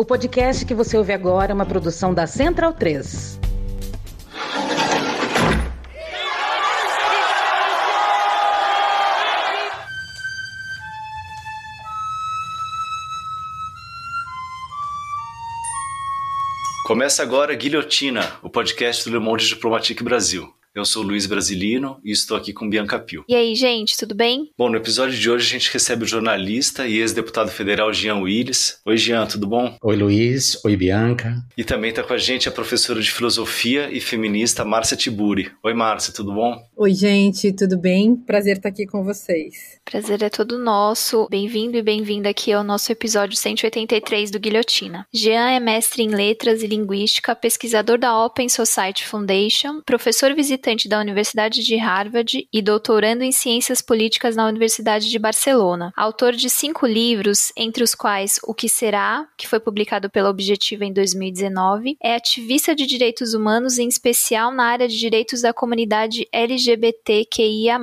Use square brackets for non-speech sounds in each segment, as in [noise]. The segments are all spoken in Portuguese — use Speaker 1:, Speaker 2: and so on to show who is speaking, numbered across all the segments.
Speaker 1: O podcast que você ouve agora é uma produção da Central 3.
Speaker 2: Começa agora Guilhotina, o podcast do Le Monde Diplomatique Brasil. Eu sou Luiz Brasilino e estou aqui com Bianca Pio.
Speaker 3: E aí, gente, tudo bem?
Speaker 2: Bom, no episódio de hoje a gente recebe o jornalista e ex-deputado federal Jean Willis. Oi, Jean, tudo bom?
Speaker 4: Oi, Luiz. Oi, Bianca.
Speaker 2: E também está com a gente a professora de filosofia e feminista Márcia Tiburi. Oi, Márcia, tudo bom?
Speaker 5: Oi, gente, tudo bem? Prazer estar aqui com vocês.
Speaker 3: Prazer é todo nosso. Bem-vindo e bem-vinda aqui ao nosso episódio 183 do Guilhotina. Jean é mestre em letras e linguística, pesquisador da Open Society Foundation, professor visitante visitante da Universidade de Harvard e doutorando em Ciências Políticas na Universidade de Barcelona. Autor de cinco livros, entre os quais O que Será, que foi publicado pela Objetiva em 2019, é ativista de direitos humanos, em especial na área de direitos da comunidade LGBTQIA.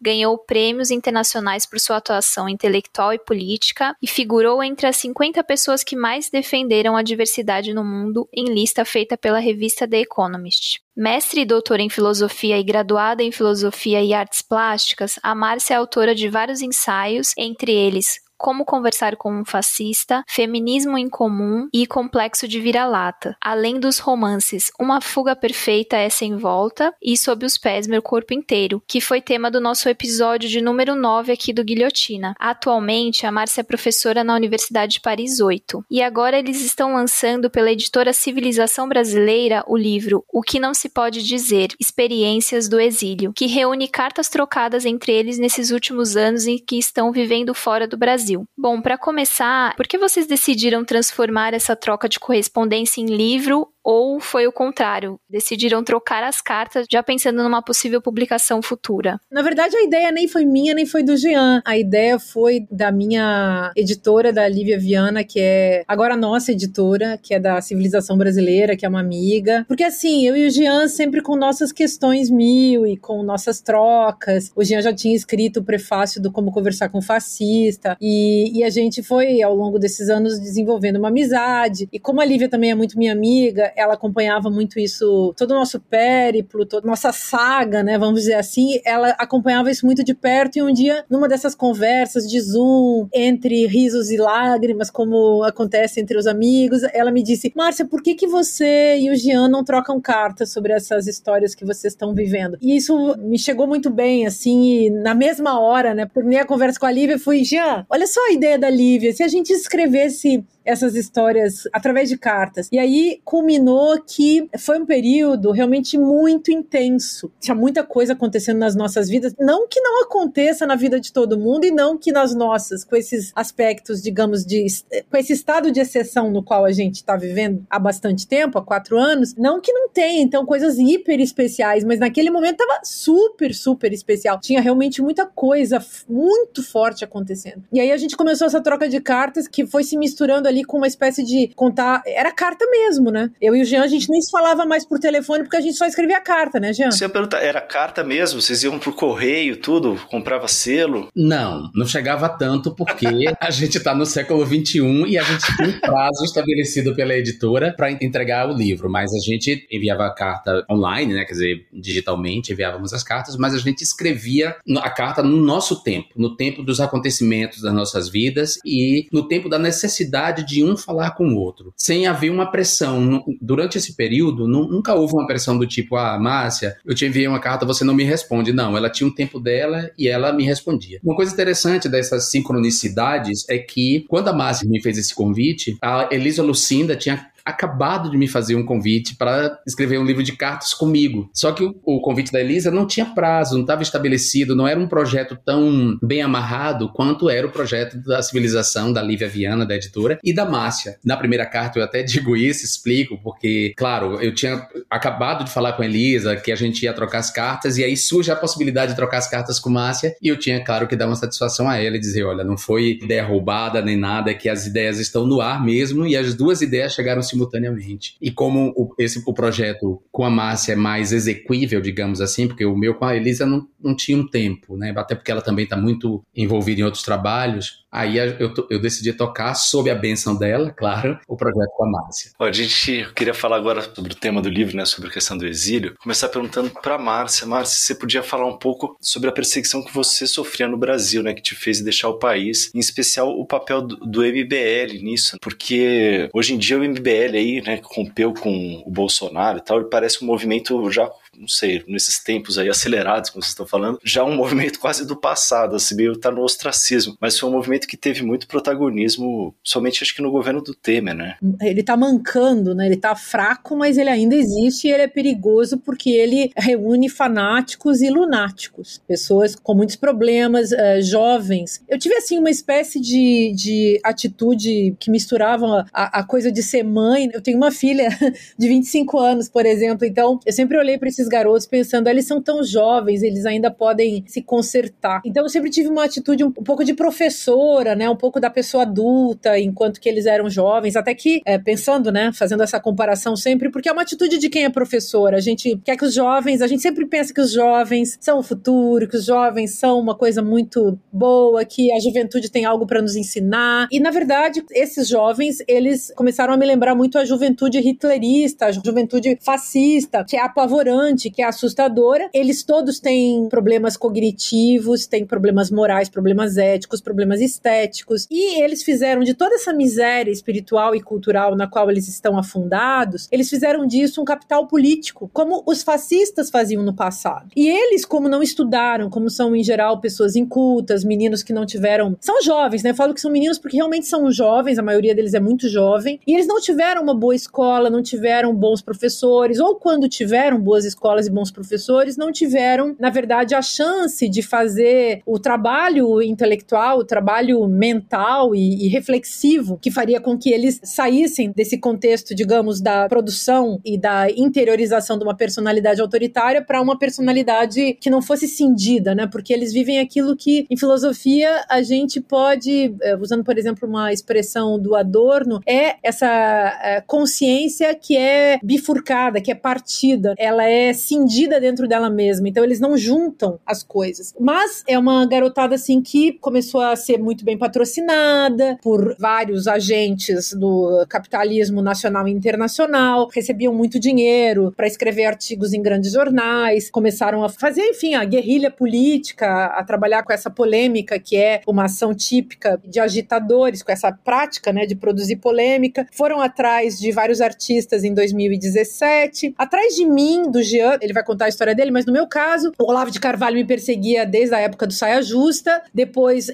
Speaker 3: Ganhou prêmios internacionais por sua atuação intelectual e política e figurou entre as 50 pessoas que mais defenderam a diversidade no mundo em lista feita pela revista The Economist. Mestre e doutora em filosofia e graduada em filosofia e artes plásticas, a Márcia é autora de vários ensaios, entre eles como Conversar com um Fascista, Feminismo em Comum e Complexo de Vira-Lata, além dos romances Uma Fuga Perfeita é Sem Volta e Sob os Pés Meu Corpo Inteiro, que foi tema do nosso episódio de número 9 aqui do Guilhotina. Atualmente, a Márcia é professora na Universidade de Paris 8. E agora eles estão lançando pela editora Civilização Brasileira o livro O que Não Se Pode Dizer Experiências do Exílio, que reúne cartas trocadas entre eles nesses últimos anos em que estão vivendo fora do Brasil. Brasil. Bom, para começar, por que vocês decidiram transformar essa troca de correspondência em livro ou foi o contrário? Decidiram trocar as cartas já pensando numa possível publicação futura?
Speaker 5: Na verdade, a ideia nem foi minha, nem foi do Jean. A ideia foi da minha editora, da Lívia Viana, que é agora nossa editora, que é da Civilização Brasileira, que é uma amiga. Porque assim, eu e o Jean sempre com nossas questões mil e com nossas trocas. O Jean já tinha escrito o prefácio do Como Conversar com Fascista. E, e a gente foi, ao longo desses anos, desenvolvendo uma amizade. E como a Lívia também é muito minha amiga, ela acompanhava muito isso, todo o nosso périplo, toda nossa saga, né, vamos dizer assim, ela acompanhava isso muito de perto e um dia, numa dessas conversas de Zoom, entre risos e lágrimas, como acontece entre os amigos, ela me disse, Márcia, por que que você e o Jean não trocam cartas sobre essas histórias que vocês estão vivendo? E isso me chegou muito bem, assim, na mesma hora, né, terminei a conversa com a Lívia, fui, Jean, olha só a ideia da Lívia, se a gente escrevesse essas histórias através de cartas. E aí culminou que foi um período realmente muito intenso. Tinha muita coisa acontecendo nas nossas vidas, não que não aconteça na vida de todo mundo e não que nas nossas, com esses aspectos, digamos, de com esse estado de exceção no qual a gente está vivendo há bastante tempo, há quatro anos, não que não tenha, então, coisas hiper especiais, mas naquele momento tava super, super especial. Tinha realmente muita coisa muito forte acontecendo. E aí a gente começou essa troca de cartas que foi se misturando ali com uma espécie de contar. Era carta mesmo, né? Eu e o Jean, a gente nem se falava mais por telefone porque a gente só escrevia carta, né, Jean?
Speaker 2: Você ia perguntar, era carta mesmo? Vocês iam pro correio, tudo? Comprava selo?
Speaker 4: Não, não chegava tanto porque [laughs] a gente tá no século XXI e a gente tem um prazo estabelecido pela editora para entregar o livro, mas a gente enviava a carta online, né? Quer dizer, digitalmente enviávamos as cartas, mas a gente escrevia a carta no nosso tempo, no tempo dos acontecimentos das nossas vidas e no tempo da necessidade de um falar com o outro, sem haver uma pressão. Durante esse período, nunca houve uma pressão do tipo, ah, Márcia, eu te enviei uma carta, você não me responde. Não, ela tinha um tempo dela e ela me respondia. Uma coisa interessante dessas sincronicidades é que, quando a Márcia me fez esse convite, a Elisa Lucinda tinha acabado de me fazer um convite para escrever um livro de cartas comigo. Só que o, o convite da Elisa não tinha prazo, não estava estabelecido, não era um projeto tão bem amarrado quanto era o projeto da civilização da Lívia Viana, da editora, e da Márcia. Na primeira carta eu até [laughs] digo isso, explico, porque, claro, eu tinha acabado de falar com a Elisa que a gente ia trocar as cartas, e aí surge a possibilidade de trocar as cartas com Márcia, e eu tinha, claro, que dar uma satisfação a ela e dizer: olha, não foi ideia roubada nem nada, é que as ideias estão no ar mesmo, e as duas ideias chegaram simultaneamente. E como o, esse, o projeto com a Márcia é mais exequível, digamos assim, porque o meu com a Elisa não, não tinha um tempo, né? Até porque ela também está muito envolvida em outros trabalhos. Aí eu, eu decidi tocar, sob a benção dela, claro, o projeto com a Márcia.
Speaker 2: a gente queria falar agora sobre o tema do livro, né, sobre a questão do exílio. Começar perguntando para Márcia. Márcia, você podia falar um pouco sobre a perseguição que você sofria no Brasil, né, que te fez deixar o país, em especial o papel do, do MBL nisso, porque hoje em dia o MBL aí, né, rompeu com o Bolsonaro e tal, e parece um movimento já não sei, nesses tempos aí acelerados, como vocês estão falando, já um movimento quase do passado, assim, meio tá no ostracismo. Mas foi um movimento que teve muito protagonismo, somente acho que no governo do Temer, né?
Speaker 5: Ele tá mancando, né? Ele tá fraco, mas ele ainda existe e ele é perigoso porque ele reúne fanáticos e lunáticos, pessoas com muitos problemas, uh, jovens. Eu tive, assim, uma espécie de, de atitude que misturava a, a coisa de ser mãe. Eu tenho uma filha [laughs] de 25 anos, por exemplo, então eu sempre olhei para esses garotos pensando, eles são tão jovens, eles ainda podem se consertar. Então eu sempre tive uma atitude um, um pouco de professora, né, um pouco da pessoa adulta, enquanto que eles eram jovens, até que é, pensando, né, fazendo essa comparação sempre, porque é uma atitude de quem é professora. A gente quer que os jovens, a gente sempre pensa que os jovens são o futuro, que os jovens são uma coisa muito boa, que a juventude tem algo para nos ensinar. E na verdade, esses jovens, eles começaram a me lembrar muito a juventude hitlerista, a juventude fascista, que é apavorante que é assustadora. Eles todos têm problemas cognitivos, têm problemas morais, problemas éticos, problemas estéticos. E eles fizeram de toda essa miséria espiritual e cultural na qual eles estão afundados, eles fizeram disso um capital político, como os fascistas faziam no passado. E eles, como não estudaram, como são em geral pessoas incultas, meninos que não tiveram. São jovens, né? Eu falo que são meninos porque realmente são jovens, a maioria deles é muito jovem. E eles não tiveram uma boa escola, não tiveram bons professores, ou quando tiveram boas escolas e bons professores não tiveram, na verdade, a chance de fazer o trabalho intelectual, o trabalho mental e, e reflexivo que faria com que eles saíssem desse contexto, digamos, da produção e da interiorização de uma personalidade autoritária para uma personalidade que não fosse cindida, né? Porque eles vivem aquilo que, em filosofia, a gente pode, eh, usando, por exemplo, uma expressão do Adorno, é essa eh, consciência que é bifurcada, que é partida. Ela é é cindida dentro dela mesma, então eles não juntam as coisas. Mas é uma garotada assim que começou a ser muito bem patrocinada por vários agentes do capitalismo nacional e internacional, recebiam muito dinheiro para escrever artigos em grandes jornais, começaram a fazer, enfim, a guerrilha política, a trabalhar com essa polêmica que é uma ação típica de agitadores, com essa prática, né, de produzir polêmica. Foram atrás de vários artistas em 2017, atrás de mim, do Jean, ele vai contar a história dele, mas no meu caso, o Olavo de Carvalho me perseguia desde a época do Saia Justa. Depois,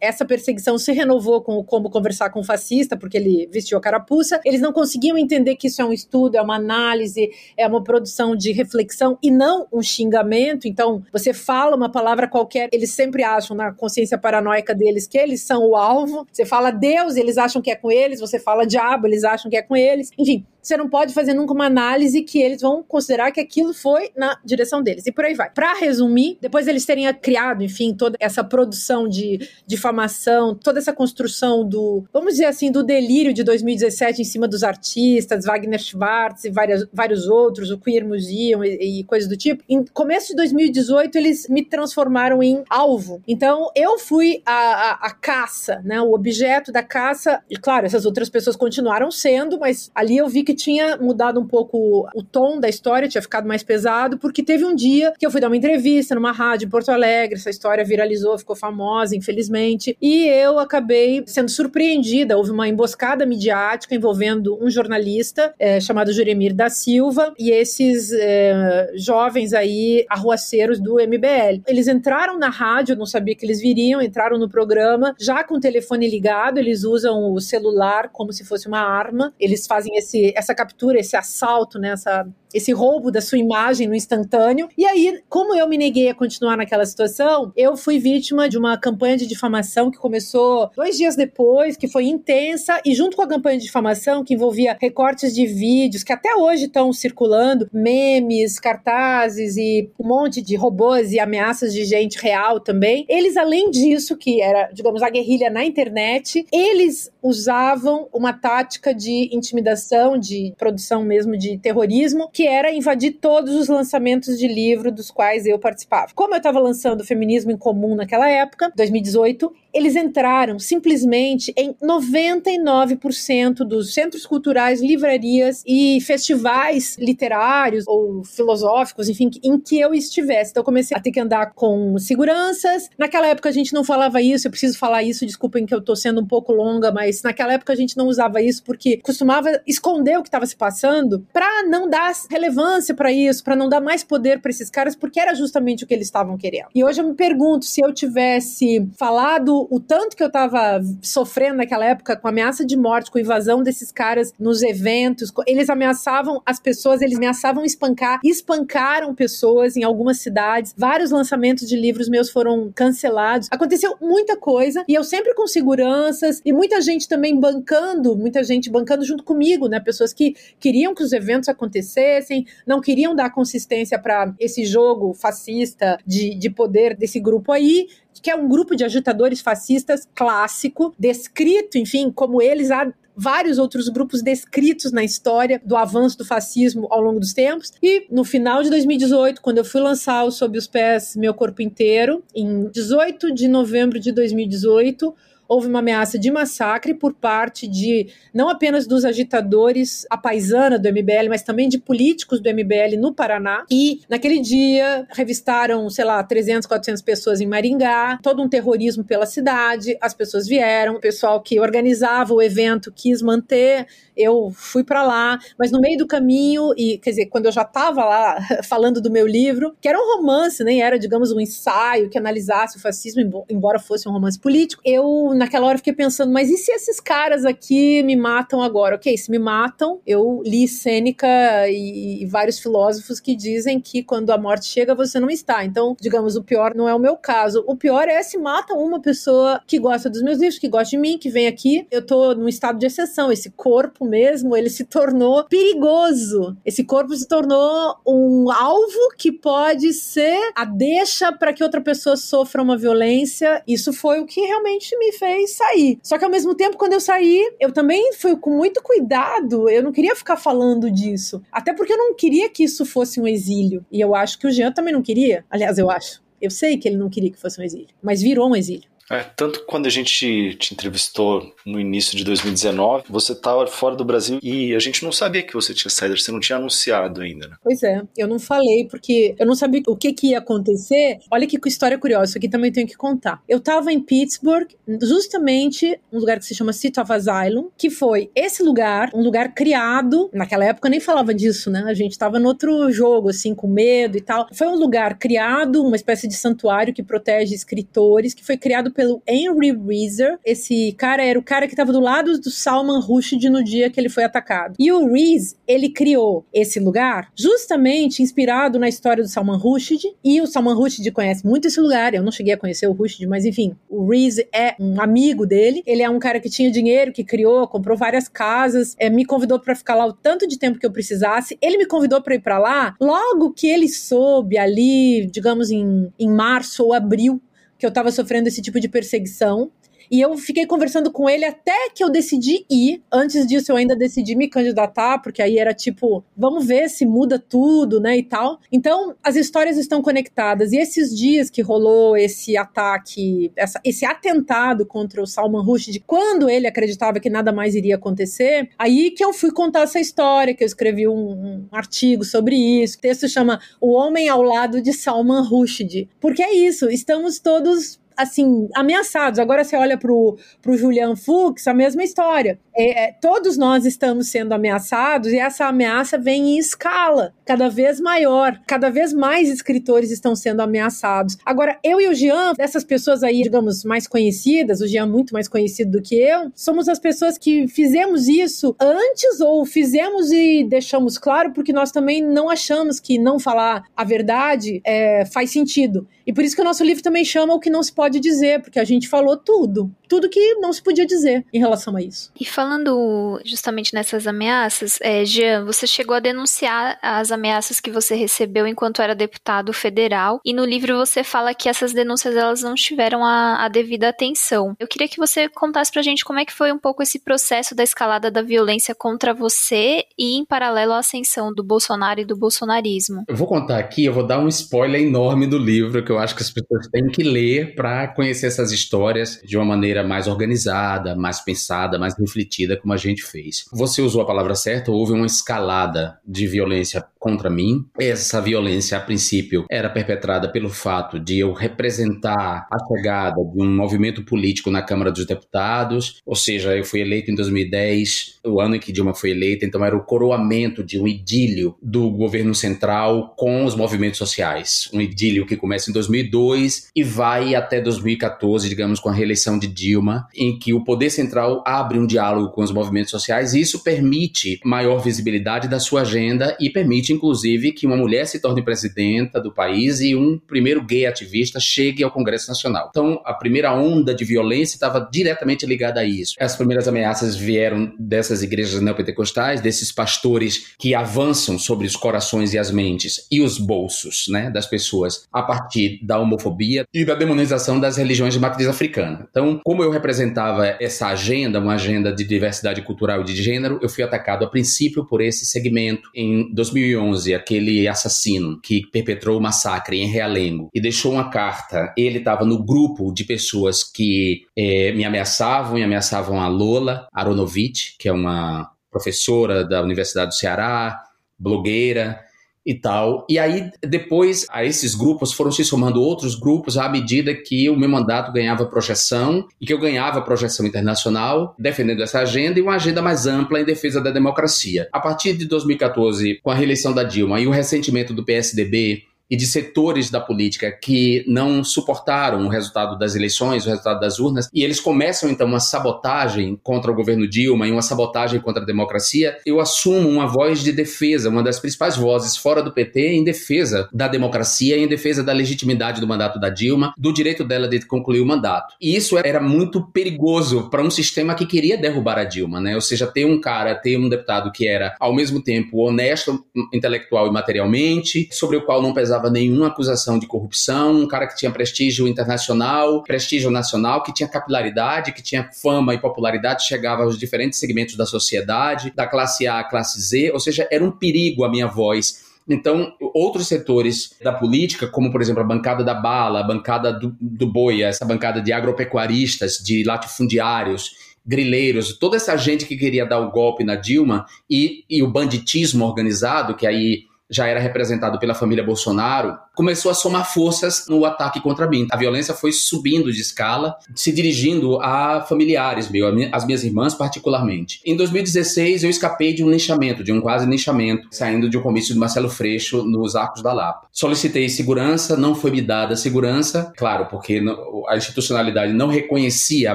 Speaker 5: essa perseguição se renovou com o Como Conversar com o Fascista, porque ele vestiu a carapuça. Eles não conseguiam entender que isso é um estudo, é uma análise, é uma produção de reflexão e não um xingamento. Então, você fala uma palavra qualquer, eles sempre acham na consciência paranoica deles que eles são o alvo. Você fala Deus, eles acham que é com eles. Você fala diabo, eles acham que é com eles. Enfim, você não pode fazer nunca uma análise que eles vão considerar que aquilo foi na direção deles. E por aí vai. Para resumir, depois eles terem criado, enfim, toda essa produção de difamação, toda essa construção do, vamos dizer assim, do delírio de 2017 em cima dos artistas, Wagner Schwartz e várias, vários outros, o Queer Museum e, e coisas do tipo. Em começo de 2018, eles me transformaram em alvo. Então, eu fui a, a, a caça, né? O objeto da caça. E claro, essas outras pessoas continuaram sendo, mas ali eu vi que que tinha mudado um pouco o tom da história, tinha ficado mais pesado, porque teve um dia que eu fui dar uma entrevista numa rádio em Porto Alegre, essa história viralizou, ficou famosa, infelizmente, e eu acabei sendo surpreendida. Houve uma emboscada midiática envolvendo um jornalista é, chamado Juremir da Silva e esses é, jovens aí, arruaceiros do MBL. Eles entraram na rádio, eu não sabia que eles viriam, entraram no programa, já com o telefone ligado, eles usam o celular como se fosse uma arma, eles fazem esse essa captura, esse assalto, né, essa esse roubo da sua imagem no instantâneo. E aí, como eu me neguei a continuar naquela situação, eu fui vítima de uma campanha de difamação que começou dois dias depois, que foi intensa, e junto com a campanha de difamação, que envolvia recortes de vídeos que até hoje estão circulando, memes, cartazes e um monte de robôs e ameaças de gente real também. Eles, além disso, que era, digamos, a guerrilha na internet, eles usavam uma tática de intimidação, de produção mesmo de terrorismo, que era invadir todos os lançamentos de livro dos quais eu participava. Como eu estava lançando Feminismo em Comum naquela época, 2018, eles entraram simplesmente em 99% dos centros culturais, livrarias e festivais literários ou filosóficos, enfim, em que eu estivesse. Então eu comecei a ter que andar com seguranças. Naquela época a gente não falava isso, eu preciso falar isso, desculpem que eu tô sendo um pouco longa, mas naquela época a gente não usava isso porque costumava esconder o que estava se passando para não dar relevância para isso, para não dar mais poder para esses caras, porque era justamente o que eles estavam querendo. E hoje eu me pergunto se eu tivesse falado o tanto que eu tava sofrendo naquela época com ameaça de morte, com invasão desses caras nos eventos, eles ameaçavam as pessoas, eles ameaçavam espancar, espancaram pessoas em algumas cidades. Vários lançamentos de livros meus foram cancelados. Aconteceu muita coisa e eu sempre com seguranças e muita gente também bancando, muita gente bancando junto comigo, né? Pessoas que queriam que os eventos acontecessem, não queriam dar consistência para esse jogo fascista de, de poder desse grupo aí que é um grupo de agitadores fascistas clássico, descrito, enfim, como eles há vários outros grupos descritos na história do avanço do fascismo ao longo dos tempos. E no final de 2018, quando eu fui lançar o Sob os Pés Meu Corpo Inteiro, em 18 de novembro de 2018, houve uma ameaça de massacre por parte de não apenas dos agitadores a paisana do MBL, mas também de políticos do MBL no Paraná. E naquele dia revistaram, sei lá, 300, 400 pessoas em Maringá, todo um terrorismo pela cidade. As pessoas vieram, o pessoal que organizava o evento quis manter eu fui para lá, mas no meio do caminho, e quer dizer, quando eu já estava lá [laughs] falando do meu livro, que era um romance, nem era, digamos, um ensaio que analisasse o fascismo, embora fosse um romance político, eu naquela hora fiquei pensando, mas e se esses caras aqui me matam agora? Ok, se me matam, eu li Sêneca e, e vários filósofos que dizem que quando a morte chega você não está. Então, digamos, o pior não é o meu caso. O pior é se matam uma pessoa que gosta dos meus livros, que gosta de mim, que vem aqui. Eu tô num estado de exceção. Esse corpo mesmo, ele se tornou perigoso. Esse corpo se tornou um alvo que pode ser a deixa para que outra pessoa sofra uma violência. Isso foi o que realmente me fez sair. Só que ao mesmo tempo, quando eu saí, eu também fui com muito cuidado. Eu não queria ficar falando disso. Até porque eu não queria que isso fosse um exílio. E eu acho que o Jean também não queria. Aliás, eu acho. Eu sei que ele não queria que fosse um exílio, mas virou um exílio.
Speaker 2: É, tanto quando a gente te entrevistou no início de 2019, você estava fora do Brasil e a gente não sabia que você tinha saído, você não tinha anunciado ainda, né?
Speaker 5: Pois é, eu não falei porque eu não sabia o que, que ia acontecer. Olha que história curiosa, isso aqui também tenho que contar. Eu estava em Pittsburgh, justamente um lugar que se chama City of Asylum, que foi esse lugar, um lugar criado, naquela época eu nem falava disso, né? A gente estava no outro jogo, assim, com medo e tal. Foi um lugar criado, uma espécie de santuário que protege escritores, que foi criado pelo Henry Reeser. Esse cara era o cara que estava do lado do Salman Rushdie no dia que ele foi atacado. E o Rees, ele criou esse lugar justamente inspirado na história do Salman Rushdie. E o Salman Rushdie conhece muito esse lugar. Eu não cheguei a conhecer o Rushdie, mas enfim, o Rees é um amigo dele. Ele é um cara que tinha dinheiro, que criou, comprou várias casas, é, me convidou para ficar lá o tanto de tempo que eu precisasse. Ele me convidou para ir para lá. Logo que ele soube ali, digamos em, em março ou abril que eu estava sofrendo esse tipo de perseguição. E eu fiquei conversando com ele até que eu decidi ir. Antes disso, eu ainda decidi me candidatar, porque aí era tipo, vamos ver se muda tudo, né, e tal. Então, as histórias estão conectadas. E esses dias que rolou esse ataque, essa, esse atentado contra o Salman Rushdie, quando ele acreditava que nada mais iria acontecer, aí que eu fui contar essa história, que eu escrevi um, um artigo sobre isso. O texto chama O Homem ao Lado de Salman Rushdie. Porque é isso, estamos todos assim, ameaçados. Agora você olha pro, pro Julian Fuchs, a mesma história. É, é, todos nós estamos sendo ameaçados e essa ameaça vem em escala, cada vez maior. Cada vez mais escritores estão sendo ameaçados. Agora, eu e o Jean, dessas pessoas aí, digamos, mais conhecidas, o Jean muito mais conhecido do que eu, somos as pessoas que fizemos isso antes ou fizemos e deixamos claro porque nós também não achamos que não falar a verdade é, faz sentido. E por isso que o nosso livro também chama o que não se pode dizer, porque a gente falou tudo. Tudo que não se podia dizer em relação a isso.
Speaker 3: E Falando justamente nessas ameaças, é, Jean, você chegou a denunciar as ameaças que você recebeu enquanto era deputado federal, e no livro você fala que essas denúncias elas não tiveram a, a devida atenção. Eu queria que você contasse pra gente como é que foi um pouco esse processo da escalada da violência contra você e, em paralelo, a ascensão do Bolsonaro e do bolsonarismo.
Speaker 4: Eu vou contar aqui, eu vou dar um spoiler enorme do livro que eu acho que as pessoas têm que ler para conhecer essas histórias de uma maneira mais organizada, mais pensada, mais refletida, como a gente fez. Você usou a palavra certa, houve uma escalada de violência contra mim. Essa violência, a princípio, era perpetrada pelo fato de eu representar a chegada de um movimento político na Câmara dos Deputados, ou seja, eu fui eleito em 2010, o ano em que Dilma foi eleita, então era o coroamento de um idílio do governo central com os movimentos sociais. Um idílio que começa em 2002 e vai até 2014, digamos, com a reeleição de Dilma, em que o poder central abre um diálogo com os movimentos sociais e isso permite maior visibilidade da sua agenda e permite, inclusive, que uma mulher se torne presidenta do país e um primeiro gay ativista chegue ao Congresso Nacional. Então, a primeira onda de violência estava diretamente ligada a isso. As primeiras ameaças vieram dessas igrejas neopentecostais, desses pastores que avançam sobre os corações e as mentes e os bolsos né, das pessoas a partir da homofobia e da demonização das religiões de matriz africana. Então, como eu representava essa agenda, uma agenda de diversidade cultural e de gênero, eu fui atacado a princípio por esse segmento. Em 2011, aquele assassino que perpetrou o massacre em Realengo e deixou uma carta, ele estava no grupo de pessoas que é, me ameaçavam e ameaçavam a Lola Aronovich, que é uma professora da Universidade do Ceará, blogueira, e tal. E aí, depois, a esses grupos foram se somando outros grupos à medida que o meu mandato ganhava projeção e que eu ganhava projeção internacional, defendendo essa agenda e uma agenda mais ampla em defesa da democracia. A partir de 2014, com a reeleição da Dilma e o ressentimento do PSDB e de setores da política que não suportaram o resultado das eleições, o resultado das urnas, e eles começam então uma sabotagem contra o governo Dilma e uma sabotagem contra a democracia, eu assumo uma voz de defesa, uma das principais vozes fora do PT em defesa da democracia, em defesa da legitimidade do mandato da Dilma, do direito dela de concluir o mandato. E isso era muito perigoso para um sistema que queria derrubar a Dilma, né? Ou seja, ter um cara, ter um deputado que era ao mesmo tempo honesto intelectual e materialmente, sobre o qual não pesava nenhuma acusação de corrupção, um cara que tinha prestígio internacional, prestígio nacional, que tinha capilaridade, que tinha fama e popularidade, chegava aos diferentes segmentos da sociedade, da classe A à classe Z, ou seja, era um perigo a minha voz. Então, outros setores da política, como por exemplo a bancada da bala, a bancada do, do boia, essa bancada de agropecuaristas, de latifundiários, grileiros, toda essa gente que queria dar o golpe na Dilma e, e o banditismo organizado, que aí já era representado pela família Bolsonaro, começou a somar forças no ataque contra mim. A violência foi subindo de escala, se dirigindo a familiares meu, as minhas irmãs particularmente. Em 2016, eu escapei de um linchamento, de um quase linchamento, saindo de um comício de Marcelo Freixo nos Arcos da Lapa. Solicitei segurança, não foi me dada segurança, claro, porque a institucionalidade não reconhecia a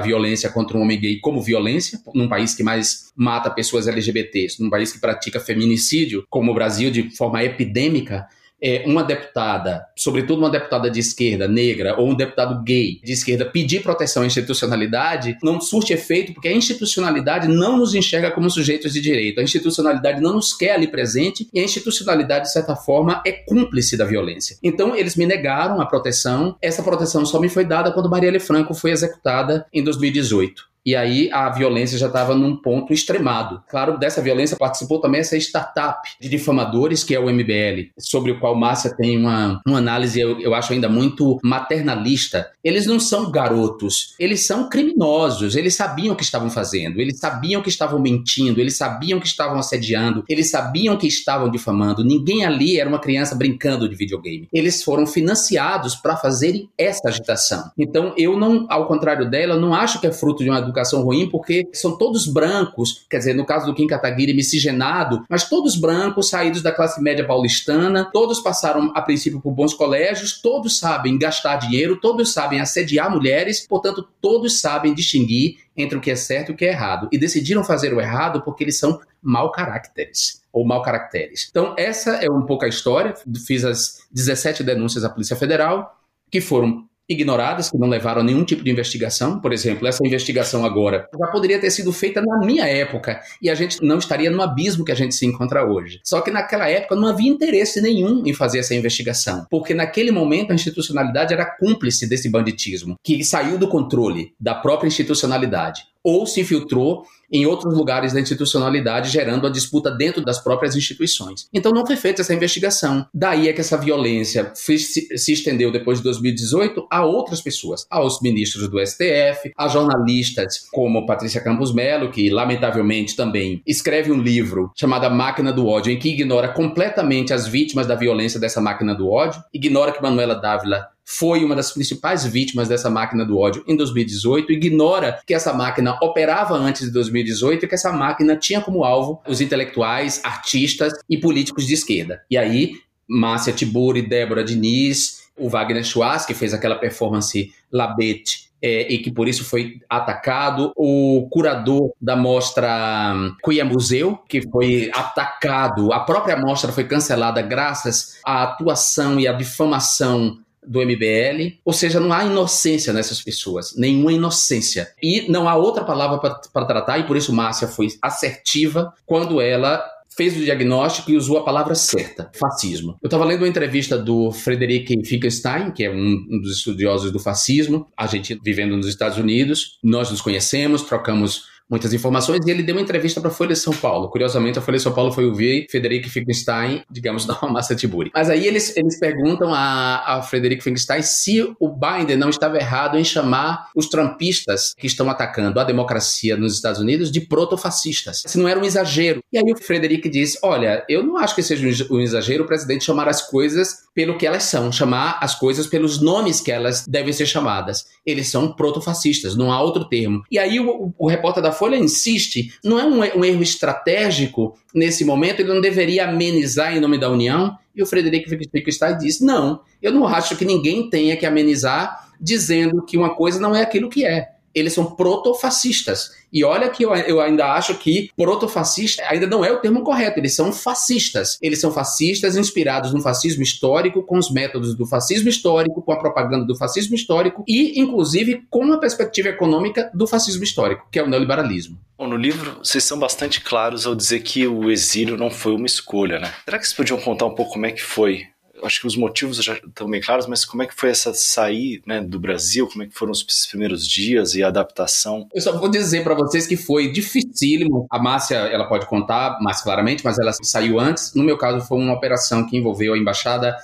Speaker 4: violência contra um homem gay como violência, num país que mais mata pessoas LGBTs, num país que pratica feminicídio, como o Brasil, de forma epidêmica, é, uma deputada, sobretudo uma deputada de esquerda, negra, ou um deputado gay de esquerda pedir proteção à institucionalidade, não surte efeito porque a institucionalidade não nos enxerga como sujeitos de direito. A institucionalidade não nos quer ali presente e a institucionalidade, de certa forma, é cúmplice da violência. Então, eles me negaram a proteção. Essa proteção só me foi dada quando Marielle Franco foi executada em 2018 e aí a violência já estava num ponto extremado. Claro, dessa violência participou também essa startup de difamadores, que é o MBL, sobre o qual Márcia tem uma, uma análise, eu, eu acho ainda muito maternalista. Eles não são garotos, eles são criminosos, eles sabiam o que estavam fazendo, eles sabiam que estavam mentindo, eles sabiam que estavam assediando, eles sabiam que estavam difamando. Ninguém ali era uma criança brincando de videogame. Eles foram financiados para fazerem essa agitação. Então, eu não, ao contrário dela, não acho que é fruto de uma educação ruim, porque são todos brancos, quer dizer, no caso do Kim Kataguiri, miscigenado, mas todos brancos, saídos da classe média paulistana, todos passaram a princípio por bons colégios, todos sabem gastar dinheiro, todos sabem assediar mulheres, portanto, todos sabem distinguir entre o que é certo e o que é errado. E decidiram fazer o errado porque eles são mau caracteres ou mau caracteres. Então, essa é um pouco a história. Fiz as 17 denúncias à Polícia Federal, que foram ignoradas, que não levaram a nenhum tipo de investigação. Por exemplo, essa investigação agora já poderia ter sido feita na minha época e a gente não estaria no abismo que a gente se encontra hoje. Só que naquela época não havia interesse nenhum em fazer essa investigação, porque naquele momento a institucionalidade era cúmplice desse banditismo, que saiu do controle da própria institucionalidade ou se infiltrou em outros lugares da institucionalidade, gerando a disputa dentro das próprias instituições. Então não foi feita essa investigação. Daí é que essa violência se estendeu depois de 2018 a outras pessoas, aos ministros do STF, a jornalistas como Patrícia Campos Melo, que lamentavelmente também escreve um livro chamado Máquina do Ódio, em que ignora completamente as vítimas da violência dessa máquina do ódio, ignora que Manuela Dávila foi uma das principais vítimas dessa máquina do ódio em 2018, ignora que essa máquina operava antes de 2018 e que essa máquina tinha como alvo os intelectuais, artistas e políticos de esquerda. E aí, Márcia Tiburi, Débora Diniz, o Wagner Schwartz, que fez aquela performance Labete, é, e que por isso foi atacado. O curador da mostra Cuia Museu, que foi atacado. A própria mostra foi cancelada graças à atuação e à difamação do MBL, ou seja, não há inocência nessas pessoas, nenhuma inocência. E não há outra palavra para tratar, e por isso Márcia foi assertiva quando ela fez o diagnóstico e usou a palavra certa, fascismo. Eu estava lendo uma entrevista do Frederic Finkelstein, que é um dos estudiosos do fascismo, a gente vivendo nos Estados Unidos, nós nos conhecemos, trocamos muitas informações, e ele deu uma entrevista para a Folha de São Paulo. Curiosamente, a Folha de São Paulo foi ouvir Frederico Finkelstein, digamos, [laughs] da massa Tiburi. Mas aí eles, eles perguntam a, a Frederico Finkelstein se o Biden não estava errado em chamar os trumpistas que estão atacando a democracia nos Estados Unidos de protofascistas. Se não era um exagero. E aí o Frederico diz, olha, eu não acho que seja um exagero o presidente chamar as coisas pelo que elas são, chamar as coisas pelos nomes que elas devem ser chamadas. Eles são protofascistas, não há outro termo. E aí o, o repórter da Folha insiste, não é um, um erro estratégico nesse momento, ele não deveria amenizar em nome da União? E o Frederico Finkelstein diz, não, eu não acho que ninguém tenha que amenizar dizendo que uma coisa não é aquilo que é eles são protofascistas. E olha que eu, eu ainda acho que protofascista ainda não é o termo correto, eles são fascistas. Eles são fascistas inspirados no fascismo histórico, com os métodos do fascismo histórico, com a propaganda do fascismo histórico e, inclusive, com uma perspectiva econômica do fascismo histórico, que é o neoliberalismo.
Speaker 2: Bom, no livro, vocês são bastante claros ao dizer que o exílio não foi uma escolha, né? Será que vocês podiam contar um pouco como é que foi acho que os motivos já estão bem claros, mas como é que foi essa sair né, do Brasil? Como é que foram os primeiros dias e a adaptação?
Speaker 4: Eu só vou dizer para vocês que foi dificílimo. A Márcia, ela pode contar mais claramente, mas ela saiu antes. No meu caso, foi uma operação que envolveu a embaixada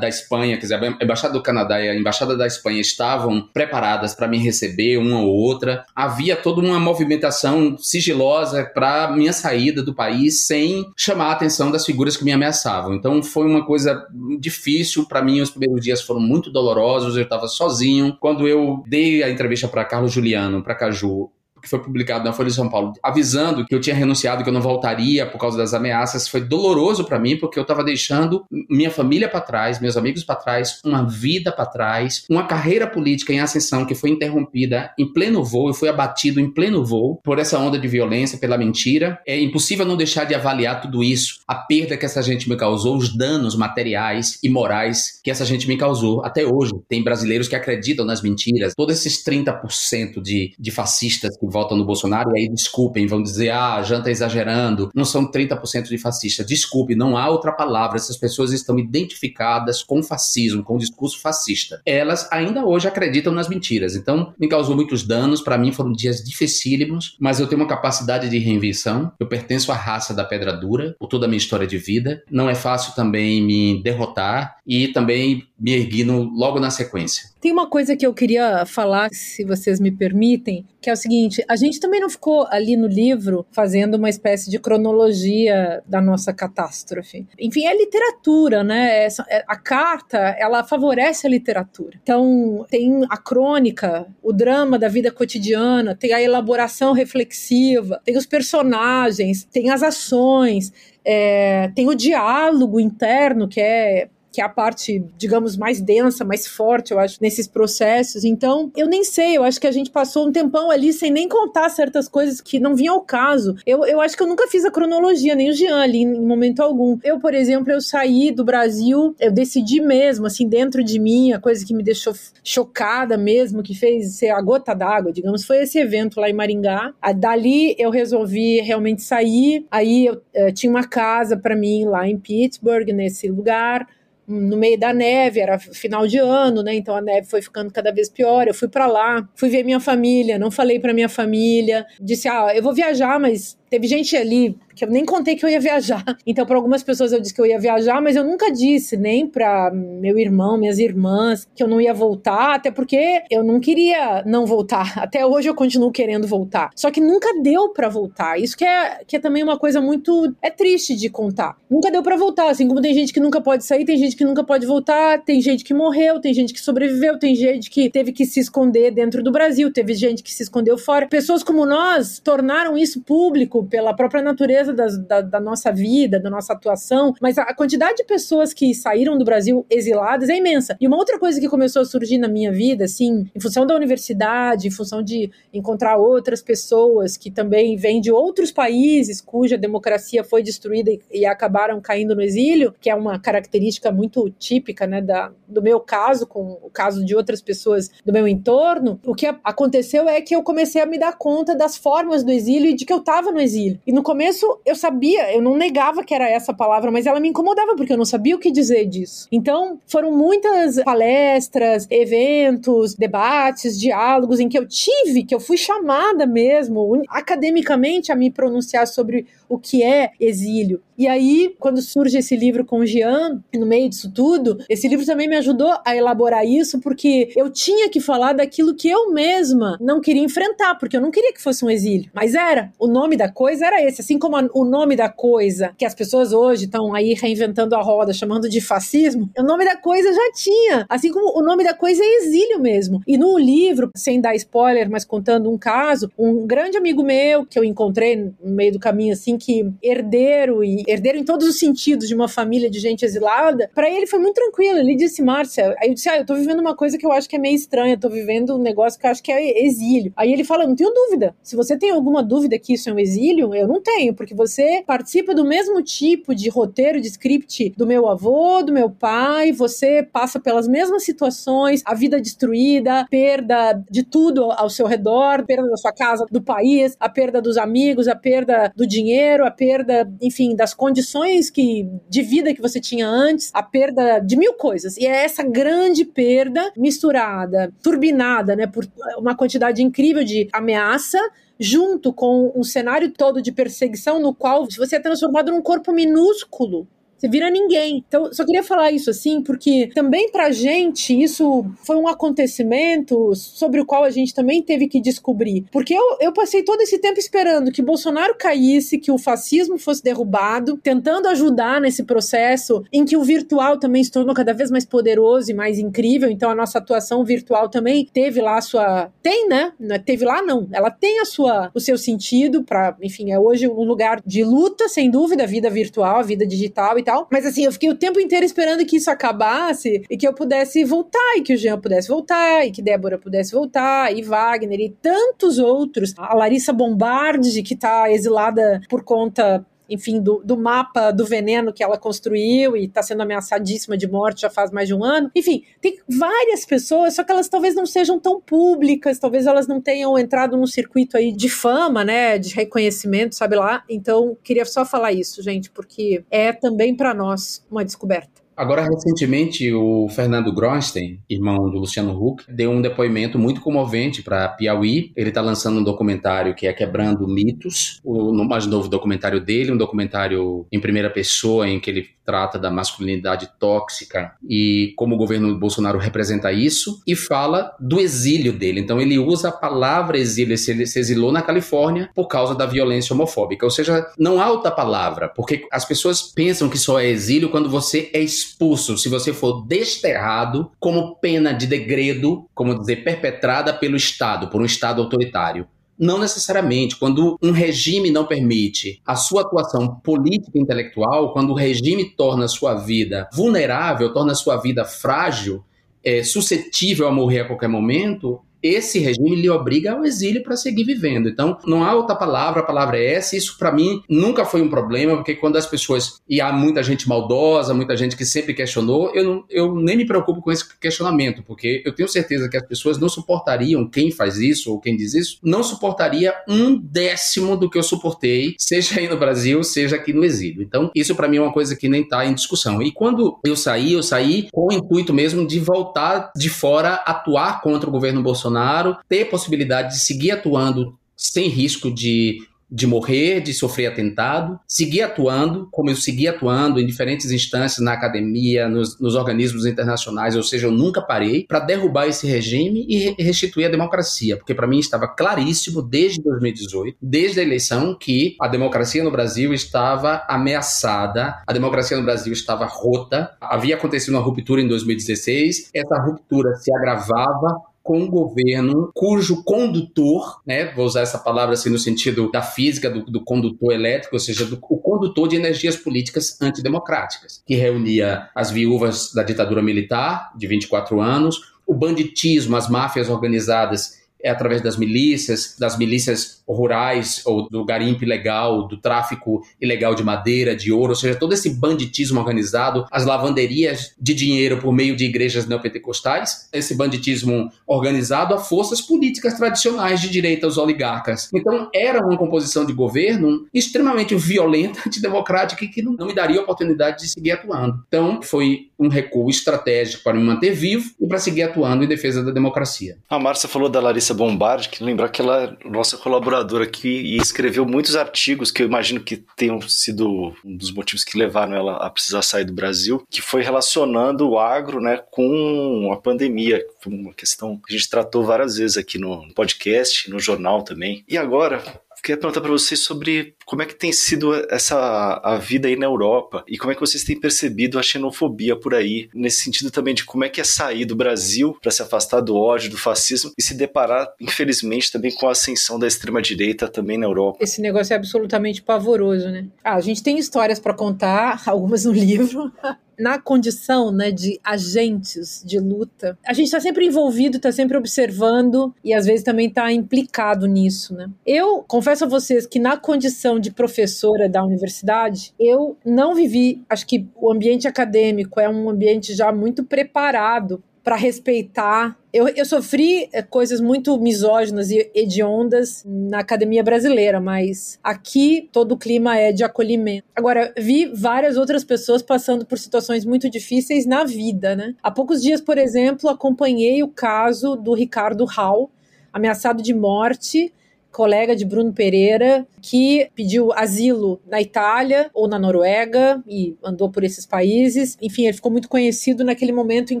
Speaker 4: da Espanha, quer dizer, a embaixada do Canadá e a embaixada da Espanha estavam preparadas para me receber uma ou outra. Havia toda uma movimentação sigilosa para minha saída do país sem chamar a atenção das figuras que me ameaçavam. Então foi uma coisa difícil para mim. Os primeiros dias foram muito dolorosos. Eu estava sozinho. Quando eu dei a entrevista para Carlos Juliano, para Caju, que foi publicado na Folha de São Paulo, avisando que eu tinha renunciado, que eu não voltaria por causa das ameaças, foi doloroso para mim, porque eu estava deixando minha família para trás, meus amigos para trás, uma vida para trás, uma carreira política em ascensão que foi interrompida em pleno voo, eu fui abatido em pleno voo por essa onda de violência, pela mentira. É impossível não deixar de avaliar tudo isso, a perda que essa gente me causou, os danos materiais e morais que essa gente me causou. Até hoje, tem brasileiros que acreditam nas mentiras. Todos esses 30% de, de fascistas que votam no Bolsonaro, e aí desculpem, vão dizer, ah, a Janta está exagerando, não são 30% de fascistas. Desculpe, não há outra palavra, essas pessoas estão identificadas com fascismo, com o discurso fascista. Elas ainda hoje acreditam nas mentiras, então me causou muitos danos, para mim foram dias dificílimos, mas eu tenho uma capacidade de reinvenção, eu pertenço à raça da pedra dura, por toda a minha história de vida, não é fácil também me derrotar e também me ergui no, logo na sequência.
Speaker 5: Tem uma coisa que eu queria falar, se vocês me permitem, que é o seguinte: a gente também não ficou ali no livro fazendo uma espécie de cronologia da nossa catástrofe. Enfim, é literatura, né? É, a carta, ela favorece a literatura. Então, tem a crônica, o drama da vida cotidiana, tem a elaboração reflexiva, tem os personagens, tem as ações, é, tem o diálogo interno, que é que é a parte, digamos, mais densa, mais forte, eu acho, nesses processos. Então, eu nem sei, eu acho que a gente passou um tempão ali sem nem contar certas coisas que não vinham ao caso. Eu, eu acho que eu nunca fiz a cronologia, nem o Jean ali, em momento algum. Eu, por exemplo, eu saí do Brasil, eu decidi mesmo, assim, dentro de mim, a coisa que me deixou chocada mesmo, que fez ser a gota d'água, digamos, foi esse evento lá em Maringá. Dali eu resolvi realmente sair, aí eu, eu eh, tinha uma casa para mim lá em Pittsburgh, nesse lugar no meio da neve, era final de ano, né? Então a neve foi ficando cada vez pior. Eu fui para lá, fui ver minha família, não falei para minha família, disse: "Ah, eu vou viajar, mas teve gente ali que eu nem contei que eu ia viajar. [laughs] Então, para algumas pessoas eu disse que eu ia viajar, mas eu nunca disse nem para meu irmão, minhas irmãs, que eu não ia voltar, até porque eu não queria não voltar. [laughs] Até hoje eu continuo querendo voltar. Só que nunca deu para voltar. Isso que é, que é também uma coisa muito é triste de contar. Nunca deu para voltar, assim como tem gente que nunca pode sair, tem gente que nunca pode voltar, tem gente que morreu, tem gente que sobreviveu, tem gente que teve que se esconder dentro do Brasil, teve gente que se escondeu fora. Pessoas como nós tornaram isso público pela própria natureza das, da, da, nossa vida, da nossa atuação, mas a quantidade de pessoas que saíram do Brasil exiladas é imensa. E uma outra coisa que começou a surgir na minha vida, assim, em função da universidade, em função de encontrar outras pessoas que também vêm de outros países cuja democracia foi destruída e, e acabaram caindo no exílio, que é uma característica muito típica, né, da, do meu caso, com o caso de outras pessoas do meu entorno, o que aconteceu é que eu comecei a me dar conta das formas do exílio e de que eu estava no exílio. E no começo eu sabia, eu não negava que era essa palavra, mas ela me incomodava porque eu não sabia o que dizer disso. Então, foram muitas palestras, eventos, debates, diálogos em que eu tive, que eu fui chamada mesmo, academicamente, a me pronunciar sobre o que é exílio. E aí, quando surge esse livro com o Jean, no meio disso tudo, esse livro também me ajudou a elaborar isso, porque eu tinha que falar daquilo que eu mesma não queria enfrentar, porque eu não queria que fosse um exílio. Mas era. O nome da coisa era esse. Assim como a, o nome da coisa, que as pessoas hoje estão aí reinventando a roda, chamando de fascismo, o nome da coisa já tinha. Assim como o nome da coisa é exílio mesmo. E no livro, sem dar spoiler, mas contando um caso, um grande amigo meu que eu encontrei no meio do caminho, assim, que herdeiro e herdeiro em todos os sentidos de uma família de gente exilada, para ele foi muito tranquilo. Ele disse, Márcia, aí eu disse, ah, eu tô vivendo uma coisa que eu acho que é meio estranha, tô vivendo um negócio que eu acho que é exílio. Aí ele fala, não tenho dúvida. Se você tem alguma dúvida que isso é um exílio, eu não tenho, porque você participa do mesmo tipo de roteiro, de script do meu avô, do meu pai, você passa pelas mesmas situações, a vida destruída, perda de tudo ao seu redor, perda da sua casa, do país, a perda dos amigos, a perda do dinheiro, a perda, enfim, das condições que, de vida que você tinha antes, a perda de mil coisas. E é essa grande perda misturada, turbinada, né, por uma quantidade incrível de ameaça junto com um cenário todo de perseguição no qual você é transformado num corpo minúsculo você vira ninguém. Então, só queria falar isso assim, porque também pra gente isso foi um acontecimento sobre o qual a gente também teve que descobrir. Porque eu, eu passei todo esse tempo esperando que Bolsonaro caísse, que o fascismo fosse derrubado, tentando ajudar nesse processo em que o virtual também se tornou cada vez mais poderoso e mais incrível. Então, a nossa atuação virtual também teve lá a sua. Tem, né? É teve lá, não. Ela tem a sua, o seu sentido para, enfim, é hoje um lugar de luta, sem dúvida, a vida virtual, a vida digital e tal tal. Mas assim, eu fiquei o tempo inteiro esperando que isso acabasse e que eu pudesse voltar, e que o Jean pudesse voltar, e que Débora pudesse voltar, e Wagner e tantos outros. A Larissa Bombardi, que tá exilada por conta enfim, do, do mapa do veneno que ela construiu e está sendo ameaçadíssima de morte já faz mais de um ano. Enfim, tem várias pessoas, só que elas talvez não sejam tão públicas, talvez elas não tenham entrado num circuito aí de fama, né, de reconhecimento, sabe lá. Então, queria só falar isso, gente, porque é também para nós uma descoberta.
Speaker 4: Agora, recentemente, o Fernando Grosten, irmão do Luciano Huck, deu um depoimento muito comovente para Piauí. Ele está lançando um documentário que é Quebrando Mitos, o mais novo documentário dele, um documentário em primeira pessoa em que ele trata da masculinidade tóxica e como o governo Bolsonaro representa isso, e fala do exílio dele. Então, ele usa a palavra exílio, ele se exilou na Califórnia por causa da violência homofóbica. Ou seja, não há outra palavra, porque as pessoas pensam que só é exílio quando você é expulso, se você for desterrado como pena de degredo, como dizer, perpetrada pelo Estado, por um Estado autoritário. Não necessariamente. Quando um regime não permite a sua atuação política e intelectual, quando o regime torna a sua vida vulnerável, torna a sua vida frágil, é, suscetível a morrer a qualquer momento, esse regime lhe obriga ao exílio para seguir vivendo. Então, não há outra palavra, a palavra é essa. Isso, para mim, nunca foi um problema, porque quando as pessoas. E há muita gente maldosa, muita gente que sempre questionou, eu, não, eu nem me preocupo com esse questionamento, porque eu tenho certeza que as pessoas não suportariam, quem faz isso ou quem diz isso, não suportaria um décimo do que eu suportei, seja aí no Brasil, seja aqui no exílio. Então, isso para mim é uma coisa que nem está em discussão. E quando eu saí, eu saí com o intuito mesmo de voltar de fora, atuar contra o governo Bolsonaro Bolsonaro, ter possibilidade de seguir atuando sem risco de de morrer, de sofrer atentado, seguir atuando, como eu segui atuando em diferentes instâncias na academia, nos, nos organismos internacionais, ou seja, eu nunca parei para derrubar esse regime e restituir a democracia, porque para mim estava claríssimo desde 2018, desde a eleição, que a democracia no Brasil estava ameaçada, a democracia no Brasil estava rota, havia acontecido uma ruptura em 2016, essa ruptura se agravava com um governo cujo condutor, né, vou usar essa palavra assim no sentido da física do, do condutor elétrico, ou seja, do, o condutor de energias políticas antidemocráticas, que reunia as viúvas da ditadura militar de 24 anos, o banditismo, as máfias organizadas é através das milícias, das milícias rurais ou do garimpo ilegal, do tráfico ilegal de madeira, de ouro, ou seja, todo esse banditismo organizado, as lavanderias de dinheiro por meio de igrejas neopentecostais, esse banditismo organizado a forças políticas tradicionais de direita, os oligarcas. Então, era uma composição de governo extremamente violenta, [laughs] antidemocrática e que não, me daria oportunidade de seguir atuando. Então, foi um recuo estratégico para me manter vivo e para seguir atuando em defesa da democracia.
Speaker 2: A Márcia falou da Larissa Bombardi, que lembrar que ela é nossa colaboradora aqui e escreveu muitos artigos que eu imagino que tenham sido um dos motivos que levaram ela a precisar sair do Brasil, que foi relacionando o agro né, com a pandemia. Foi uma questão que a gente tratou várias vezes aqui no podcast, no jornal também. E agora, queria perguntar para vocês sobre como é que tem sido essa a vida aí na Europa e como é que vocês têm percebido a xenofobia por aí, nesse sentido também de como é que é sair do Brasil para se afastar do ódio, do fascismo e se deparar, infelizmente, também com a ascensão da extrema direita também na Europa.
Speaker 5: Esse negócio é absolutamente pavoroso, né? Ah, a gente tem histórias para contar, [laughs] algumas no livro, na condição né, de agentes de luta, a gente está sempre envolvido, está sempre observando e às vezes também está implicado nisso. Né? Eu confesso a vocês que na condição de professora da universidade, eu não vivi, acho que o ambiente acadêmico é um ambiente já muito preparado para respeitar. Eu, eu sofri é, coisas muito misóginas e hediondas na academia brasileira, mas aqui todo o clima é de acolhimento. Agora, vi várias outras pessoas passando por situações muito difíceis na vida, né? Há poucos dias, por exemplo, acompanhei o caso do Ricardo Hall, ameaçado de morte colega de Bruno Pereira, que pediu asilo na Itália ou na Noruega e andou por esses países. Enfim, ele ficou muito conhecido naquele momento em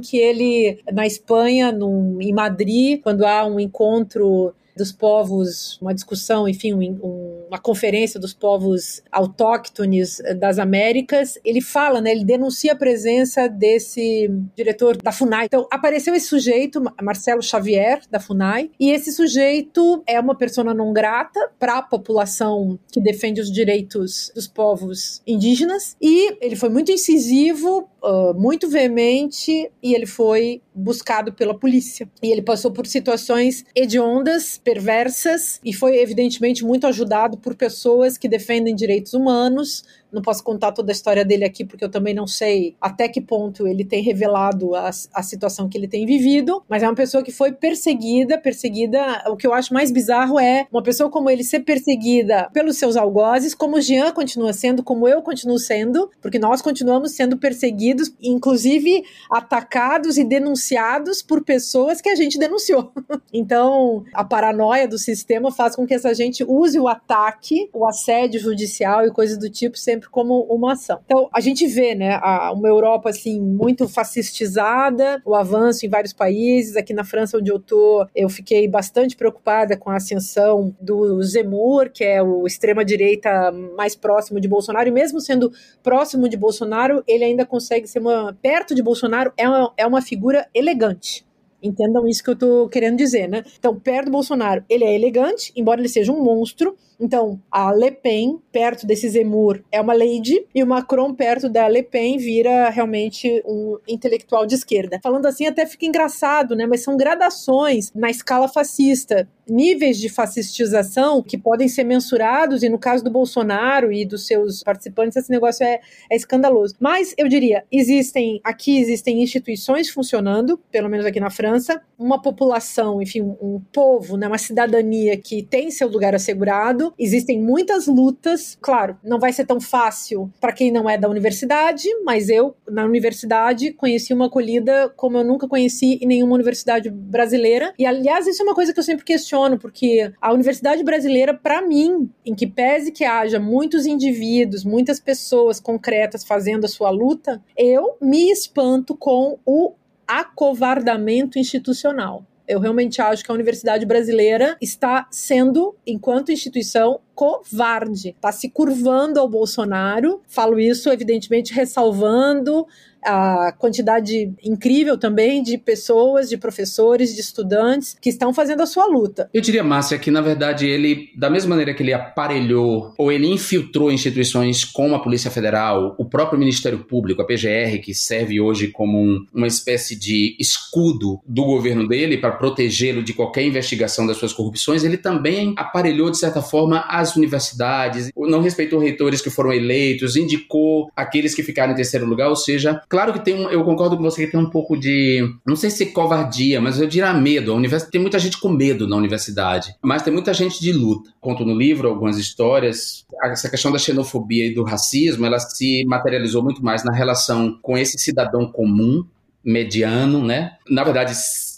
Speaker 5: que ele, na Espanha, em Madrid, quando há um encontro dos povos, uma discussão, enfim, um, uma conferência dos povos autóctones das Américas, ele fala, né, ele denuncia a presença desse diretor da FUNAI. Então, apareceu esse sujeito, Marcelo Xavier, da FUNAI, e esse sujeito é uma persona não grata para a população que defende os direitos dos povos indígenas, e ele foi muito incisivo, uh, muito veemente, e ele foi buscado pela polícia. E ele passou por situações hediondas, perversas, e foi evidentemente muito ajudado por pessoas que defendem direitos humanos, não posso contar toda a história dele aqui, porque eu também não sei até que ponto ele tem revelado a, a situação que ele tem vivido, mas é uma pessoa que foi perseguida, perseguida. O que eu acho mais bizarro é uma pessoa como ele ser perseguida pelos seus algozes, como o Jean continua sendo, como eu continuo sendo, porque nós continuamos sendo perseguidos, inclusive atacados e denunciados por pessoas que a gente denunciou. [laughs] então, a paranoia do sistema faz com que essa gente use o ataque, o assédio judicial e coisas do tipo sempre sempre como uma ação. Então, a gente vê, né, a, uma Europa, assim, muito fascistizada, o avanço em vários países. Aqui na França, onde eu tô, eu fiquei bastante preocupada com a ascensão do Zemmour, que é o extrema-direita mais próximo de Bolsonaro, e mesmo sendo próximo de Bolsonaro, ele ainda consegue ser uma, perto de Bolsonaro, é uma, é uma figura elegante Entendam isso que eu tô querendo dizer, né? Então, perto do Bolsonaro, ele é elegante, embora ele seja um monstro. Então, a Le Pen, perto desse Zemmour, é uma lady, e o Macron, perto da Le Pen, vira realmente um intelectual de esquerda. Falando assim, até fica engraçado, né? Mas são gradações na escala fascista níveis de fascistização que podem ser mensurados, e no caso do Bolsonaro e dos seus participantes, esse negócio é, é escandaloso. Mas eu diria, existem, aqui existem instituições funcionando, pelo menos aqui na França, uma população, enfim, um, um povo, né, uma cidadania que tem seu lugar assegurado, existem muitas lutas, claro, não vai ser tão fácil para quem não é da universidade, mas eu, na universidade, conheci uma acolhida como eu nunca conheci em nenhuma universidade brasileira, e aliás, isso é uma coisa que eu sempre questiono, porque a universidade brasileira, para mim, em que pese que haja muitos indivíduos, muitas pessoas concretas fazendo a sua luta, eu me espanto com o acovardamento institucional. Eu realmente acho que a universidade brasileira está sendo, enquanto instituição, covarde. Está se curvando ao Bolsonaro. Falo isso, evidentemente, ressalvando a quantidade incrível também de pessoas, de professores, de estudantes que estão fazendo a sua luta.
Speaker 4: Eu diria, Márcia, que na verdade ele, da mesma maneira que ele aparelhou ou ele infiltrou instituições como a Polícia Federal, o próprio Ministério Público, a PGR, que serve hoje como um, uma espécie de escudo do governo dele para protegê-lo de qualquer investigação das suas corrupções, ele também aparelhou, de certa forma, as universidades, não respeitou reitores que foram eleitos, indicou aqueles que ficaram em terceiro lugar, ou seja, Claro que tem um, eu concordo com você que tem um pouco de, não sei se covardia, mas eu diria medo. A univers... Tem muita gente com medo na universidade, mas tem muita gente de luta. Conto no livro algumas histórias. Essa questão da xenofobia e do racismo, ela se materializou muito mais na relação com esse cidadão comum, mediano, né? Na verdade,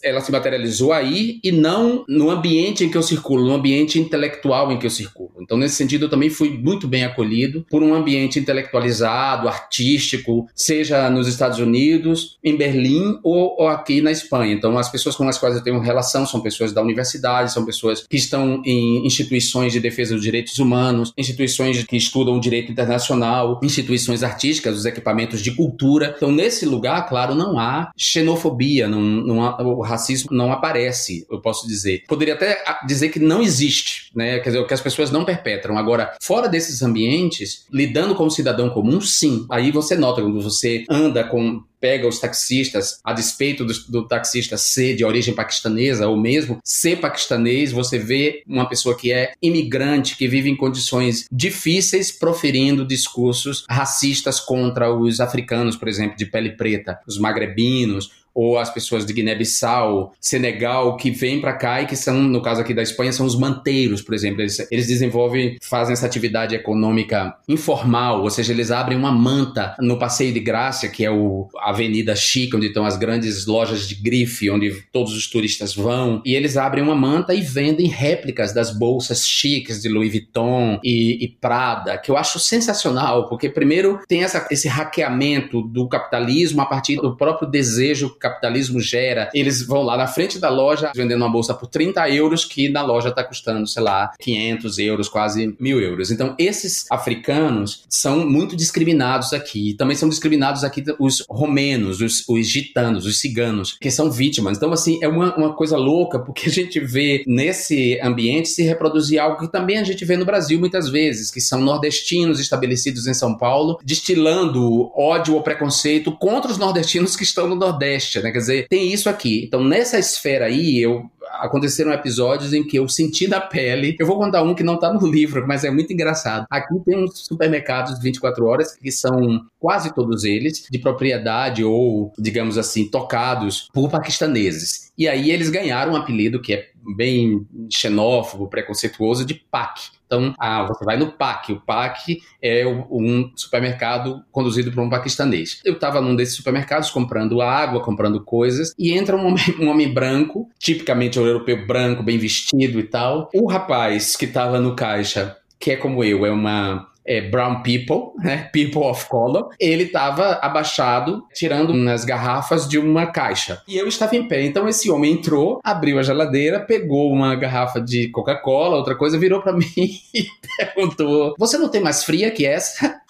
Speaker 4: ela se materializou aí e não no ambiente em que eu circulo, no ambiente intelectual em que eu circulo. Então, nesse sentido, eu também fui muito bem acolhido por um ambiente intelectualizado, artístico, seja nos Estados Unidos, em Berlim ou, ou aqui na Espanha. Então, as pessoas com as quais eu tenho relação são pessoas da universidade, são pessoas que estão em instituições de defesa dos direitos humanos, instituições que estudam o direito internacional, instituições artísticas, os equipamentos de cultura. Então, nesse lugar, claro, não há xenofobia, não, não há, o racismo não aparece, eu posso dizer. Poderia até dizer que não existe, né? Quer dizer, que as pessoas não perpetram. Agora, fora desses ambientes, lidando com o cidadão comum, sim. Aí você nota quando você anda com pega os taxistas, a despeito do, do, taxista ser de origem paquistanesa ou mesmo ser paquistanês, você vê uma pessoa que é imigrante, que vive em condições difíceis, proferindo discursos racistas contra os africanos, por exemplo, de pele preta, os magrebinos, ou as pessoas de Guiné-Bissau, Senegal, que vêm para cá e que são, no caso aqui da Espanha, são os manteiros, por exemplo. Eles, eles desenvolvem, fazem essa atividade econômica informal, ou seja, eles abrem uma manta no Passeio de Graça, que é o, a avenida chique, onde estão as grandes lojas de grife, onde todos os turistas vão, e eles abrem uma manta e vendem réplicas das bolsas chiques de Louis Vuitton e, e Prada, que eu acho sensacional, porque primeiro tem essa, esse hackeamento do capitalismo a partir do próprio desejo capitalismo gera, eles vão lá na frente da loja vendendo uma bolsa por 30 euros, que na loja está custando, sei lá, 500 euros, quase mil euros. Então, esses africanos são muito discriminados aqui. Também são discriminados aqui os romenos, os, os gitanos, os ciganos, que são vítimas. Então, assim, é uma, uma coisa louca, porque a gente vê nesse ambiente se reproduzir algo que também a gente vê no Brasil muitas vezes, que são nordestinos estabelecidos em São Paulo, destilando ódio ou preconceito contra os nordestinos que estão no Nordeste né? Quer dizer, tem isso aqui. Então, nessa esfera aí, eu aconteceram episódios em que eu senti da pele. Eu vou contar um que não tá no [laughs] livro, mas é muito engraçado. Aqui tem uns supermercados de 24 horas que são quase todos eles de propriedade ou, digamos assim, tocados por paquistaneses. E aí eles ganharam um apelido que é bem xenófobo, preconceituoso de PAC. Então, ah, você vai no PAC. O PAC é um supermercado conduzido por um paquistanês. Eu estava num desses supermercados comprando água, comprando coisas, e entra um homem, [laughs] um homem branco, tipicamente europeu branco, bem vestido e tal. O rapaz que estava no caixa, que é como eu, é uma é, brown people, né? People of color. Ele estava abaixado, tirando umas garrafas de uma caixa. E eu estava em pé. Então esse homem entrou, abriu a geladeira, pegou uma garrafa de Coca-Cola, outra coisa, virou para [laughs] mim e perguntou: Você não tem mais fria que essa?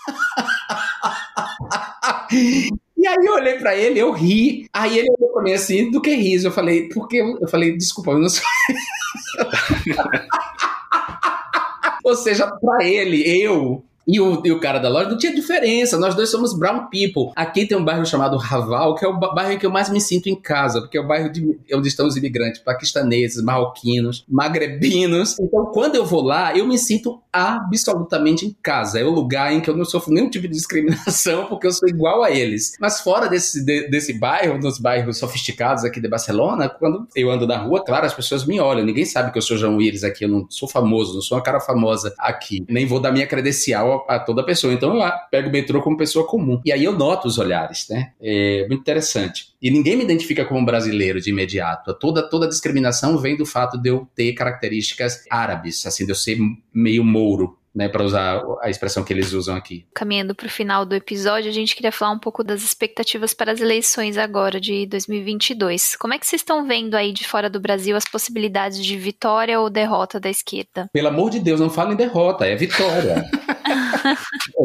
Speaker 4: [laughs] E aí eu olhei pra ele, eu ri. Aí ele olhou pra mim assim, do que riso? Eu falei, porque eu, eu falei, desculpa, eu não sou. [laughs] Ou seja, pra ele, eu e o, e o cara da loja não tinha diferença, nós dois somos brown people. Aqui tem um bairro chamado Raval, que é o bairro que eu mais me sinto em casa, porque é o bairro de, onde estão os imigrantes paquistaneses, marroquinos, magrebinos. Então, quando eu vou lá, eu me sinto absolutamente em casa. É o lugar em que eu não sofro nenhum tipo de discriminação, [laughs] porque eu sou igual a eles. Mas fora desse, de, desse bairro, dos bairros sofisticados aqui de Barcelona, quando eu ando na rua, claro, as pessoas me olham. Ninguém sabe que eu sou João Willis aqui, eu não sou famoso, não sou uma cara famosa aqui. Nem vou dar minha credencial a, toda pessoa. Então eu pego o metrô como pessoa comum. E aí eu noto os olhares, né? É muito interessante. E ninguém me identifica como brasileiro de imediato. Toda, toda discriminação vem do fato de eu ter características árabes, assim, de eu ser meio mouro né, para usar a expressão que eles usam aqui.
Speaker 3: Caminhando para o final do episódio, a gente queria falar um pouco das expectativas para as eleições agora de 2022. Como é que vocês estão vendo aí de fora do Brasil as possibilidades de vitória ou derrota da esquerda?
Speaker 4: Pelo amor de Deus, não fala em derrota, é vitória. [laughs]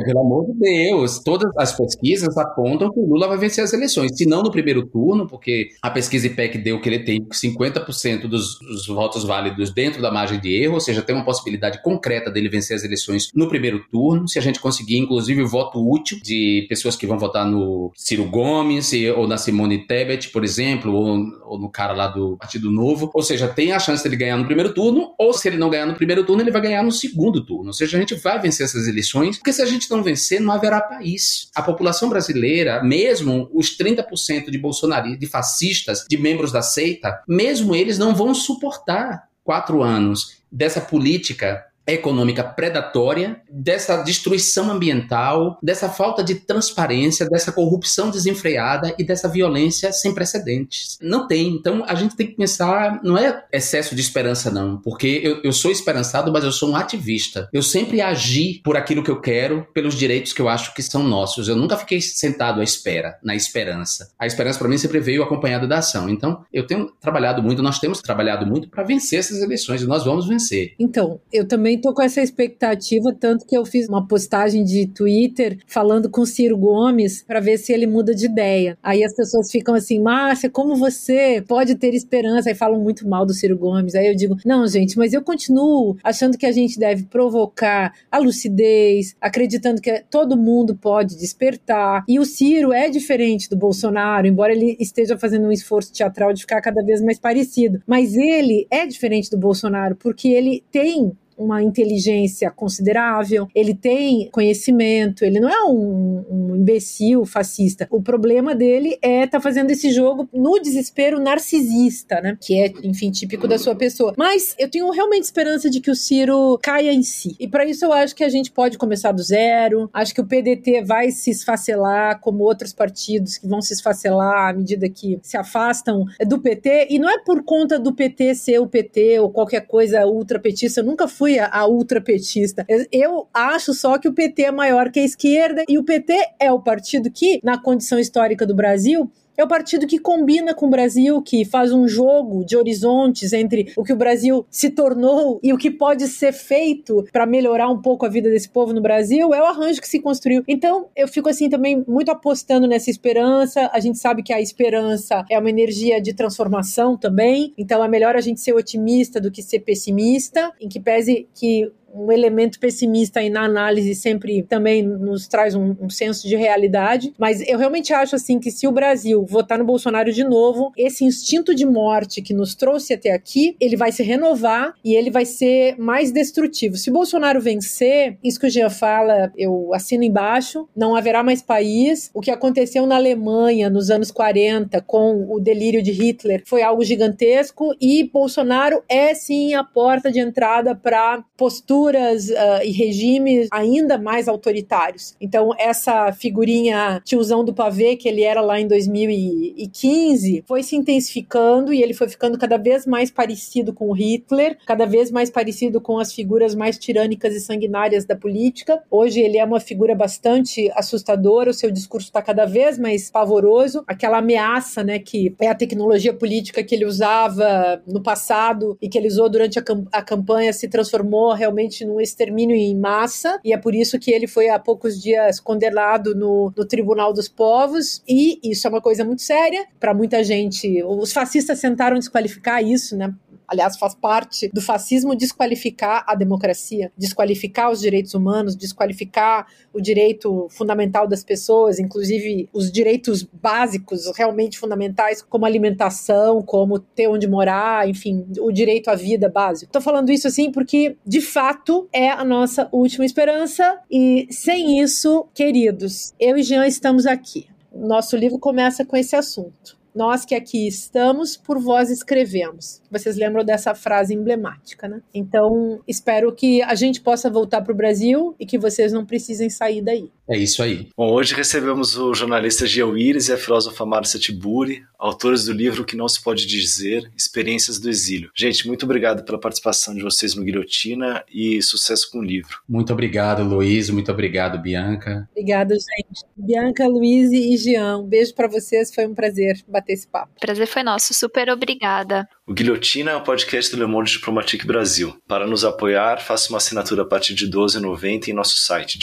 Speaker 4: Pelo amor de Deus, todas as pesquisas apontam que o Lula vai vencer as eleições. Se não no primeiro turno, porque a pesquisa IPEC deu que ele tem 50% dos, dos votos válidos dentro da margem de erro, ou seja, tem uma possibilidade concreta dele vencer as eleições no primeiro turno. Se a gente conseguir, inclusive, o voto útil de pessoas que vão votar no Ciro Gomes ou na Simone Tebet, por exemplo, ou, ou no cara lá do Partido Novo. Ou seja, tem a chance dele ganhar no primeiro turno, ou se ele não ganhar no primeiro turno, ele vai ganhar no segundo turno. Ou seja, a gente vai vencer essas eleições, porque se a gente não vencer, não haverá país. A população brasileira, mesmo os 30% de bolsonaristas, de fascistas, de membros da seita, mesmo eles não vão suportar quatro anos dessa política econômica predatória, dessa destruição ambiental, dessa falta de transparência, dessa corrupção desenfreada e dessa violência sem precedentes. Não tem. Então a gente tem que pensar, não é excesso de esperança, não, porque eu, eu sou esperançado, mas eu sou um ativista. Eu sempre agi por aquilo que eu quero, pelos direitos que eu acho que são nossos. Eu nunca fiquei sentado à espera, na esperança. A esperança para mim sempre veio acompanhada da ação. Então eu tenho trabalhado muito, nós temos trabalhado muito para vencer essas eleições e nós vamos vencer.
Speaker 5: Então, eu também tô com essa expectativa, tanto que eu fiz uma postagem de Twitter falando com Ciro Gomes para ver se ele muda de ideia. Aí as pessoas ficam assim, Márcia, como você pode ter esperança? Aí falam muito mal do Ciro Gomes. Aí eu digo, não, gente, mas eu continuo achando que a gente deve provocar a lucidez, acreditando que todo mundo pode despertar. E o Ciro é diferente do Bolsonaro, embora ele esteja fazendo um esforço teatral de ficar cada vez mais parecido. Mas ele é diferente do Bolsonaro, porque ele tem uma inteligência considerável, ele tem conhecimento, ele não é um, um imbecil fascista. O problema dele é estar tá fazendo esse jogo no desespero narcisista, né? Que é, enfim, típico da sua pessoa. Mas eu tenho realmente esperança de que o Ciro caia em si. E para isso eu acho que a gente pode começar do zero. Acho que o PDT vai se esfacelar, como outros partidos que vão se esfacelar à medida que se afastam do PT. E não é por conta do PT ser o PT ou qualquer coisa ultrapetista. Eu nunca fui a, a ultrapetista. Eu acho só que o PT é maior que a esquerda e o PT é o partido que, na condição histórica do Brasil, é o partido que combina com o Brasil, que faz um jogo de horizontes entre o que o Brasil se tornou e o que pode ser feito para melhorar um pouco a vida desse povo no Brasil, é o arranjo que se construiu. Então, eu fico assim também muito apostando nessa esperança. A gente sabe que a esperança é uma energia de transformação também, então é melhor a gente ser otimista do que ser pessimista, em que pese que um elemento pessimista aí na análise sempre também nos traz um, um, senso de realidade. Mas eu realmente acho assim que se o Brasil votar no Bolsonaro de novo, esse instinto de morte que nos trouxe até aqui, ele vai se renovar e ele vai ser mais destrutivo. Se Bolsonaro vencer, isso que o Jean fala, eu assino embaixo, não haverá mais país. O que aconteceu na Alemanha nos anos 40 com o delírio de Hitler foi algo gigantesco e Bolsonaro é sim a porta de entrada para postura uh, e regimes ainda mais autoritários. Então, essa figurinha tiozão do pavê que ele era lá em 2015 foi se intensificando e ele foi ficando cada vez mais parecido com Hitler, cada vez mais parecido com as figuras mais tirânicas e sanguinárias da política. Hoje ele é uma figura bastante assustadora, o seu discurso está cada vez mais pavoroso. Aquela ameaça, né, que é a tecnologia política que ele usava no passado e que ele usou durante a, cam a campanha se transformou realmente provavelmente num extermínio em massa, e é por isso que ele foi há poucos dias condenado no, no Tribunal dos Povos, e isso é uma coisa muito séria para muita gente. Os fascistas tentaram desqualificar isso, né? Aliás, faz parte do fascismo desqualificar a democracia, desqualificar os direitos humanos, desqualificar o direito fundamental das pessoas, inclusive os direitos básicos realmente fundamentais, como alimentação, como ter onde morar, enfim, o direito à vida básico. Estou falando isso assim porque, de fato, é a nossa última esperança e sem isso, queridos, eu e Jean estamos aqui. Nosso livro começa com esse assunto. Nós que aqui estamos, por vós escrevemos. Vocês lembram dessa frase emblemática, né? Então, espero que a gente possa voltar para o Brasil e que vocês não precisem sair daí.
Speaker 4: É isso aí.
Speaker 2: Bom, hoje recebemos o jornalista Gil Iris e a filósofa Márcia Tiburi, autores do livro Que Não Se Pode Dizer, Experiências do Exílio. Gente, muito obrigado pela participação de vocês no Guilhotina e sucesso com o livro.
Speaker 4: Muito obrigado, Luiz. Muito obrigado, Bianca.
Speaker 5: Obrigada, gente. Bianca, Luiz e Jean, um beijo para vocês. Foi um prazer bater esse papo.
Speaker 3: Prazer foi nosso. Super obrigada.
Speaker 2: O Guilhotina é o podcast do Le Monde Diplomatique Brasil. Para nos apoiar, faça uma assinatura a partir de R$ 12,90 em nosso site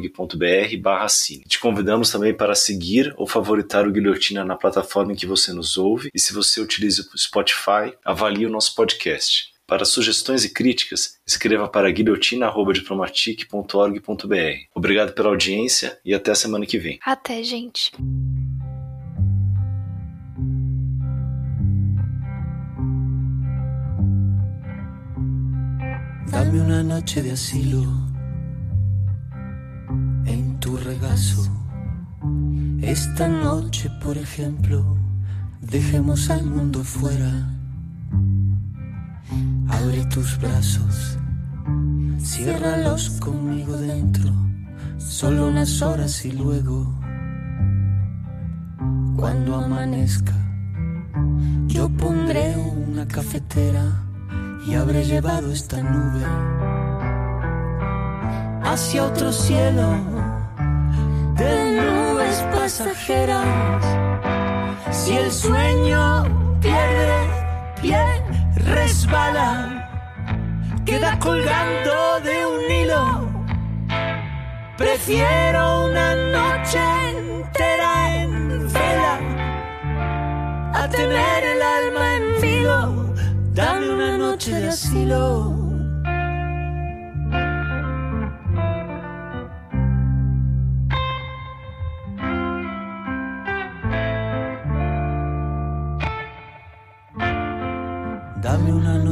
Speaker 2: diplomatique.org.br barra assine. Te convidamos também para seguir ou favoritar o Guilhotina na plataforma em que você nos ouve e se você utiliza o Spotify, avalie o nosso podcast. Para sugestões e críticas, escreva para guilhotina.diplomatique.org.br. Obrigado pela audiência e até a semana que vem.
Speaker 3: Até, gente.
Speaker 6: Dame una noche de asilo Esta noche, por ejemplo, dejemos al mundo fuera. Abre tus brazos, ciérralos conmigo dentro, solo unas horas y luego, cuando amanezca, yo pondré una cafetera y habré llevado esta nube hacia otro cielo de nubes pasajeras. Si el sueño pierde pie, resbala, queda colgando de un hilo. Prefiero una noche entera en vela a tener el alma en vilo. Dame una noche de asilo.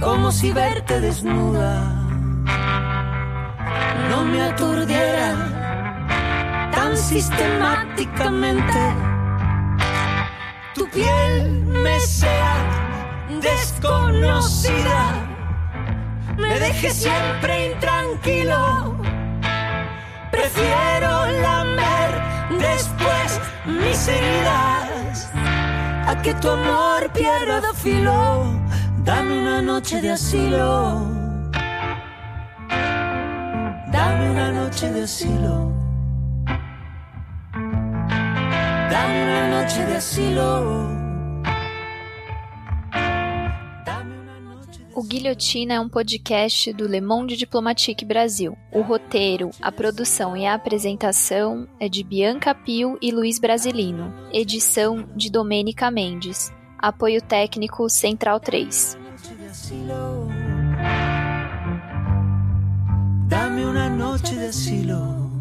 Speaker 6: como si verte desnuda no me aturdiera tan sistemáticamente. Tu piel me sea desconocida, me deje siempre intranquilo. Prefiero lamer después mis heridas a que tu amor pierda filo. Dame una noche de asilo. Dame una noche de asilo. Dame una noche de asilo.
Speaker 3: O Guilhotina é um podcast do Le Monde Diplomatique Brasil. O roteiro, a produção e a apresentação é de Bianca Pio e Luiz Brasilino. Edição de Domênica Mendes. Apoio técnico Central 3.
Speaker 6: Dame una noche de asilo.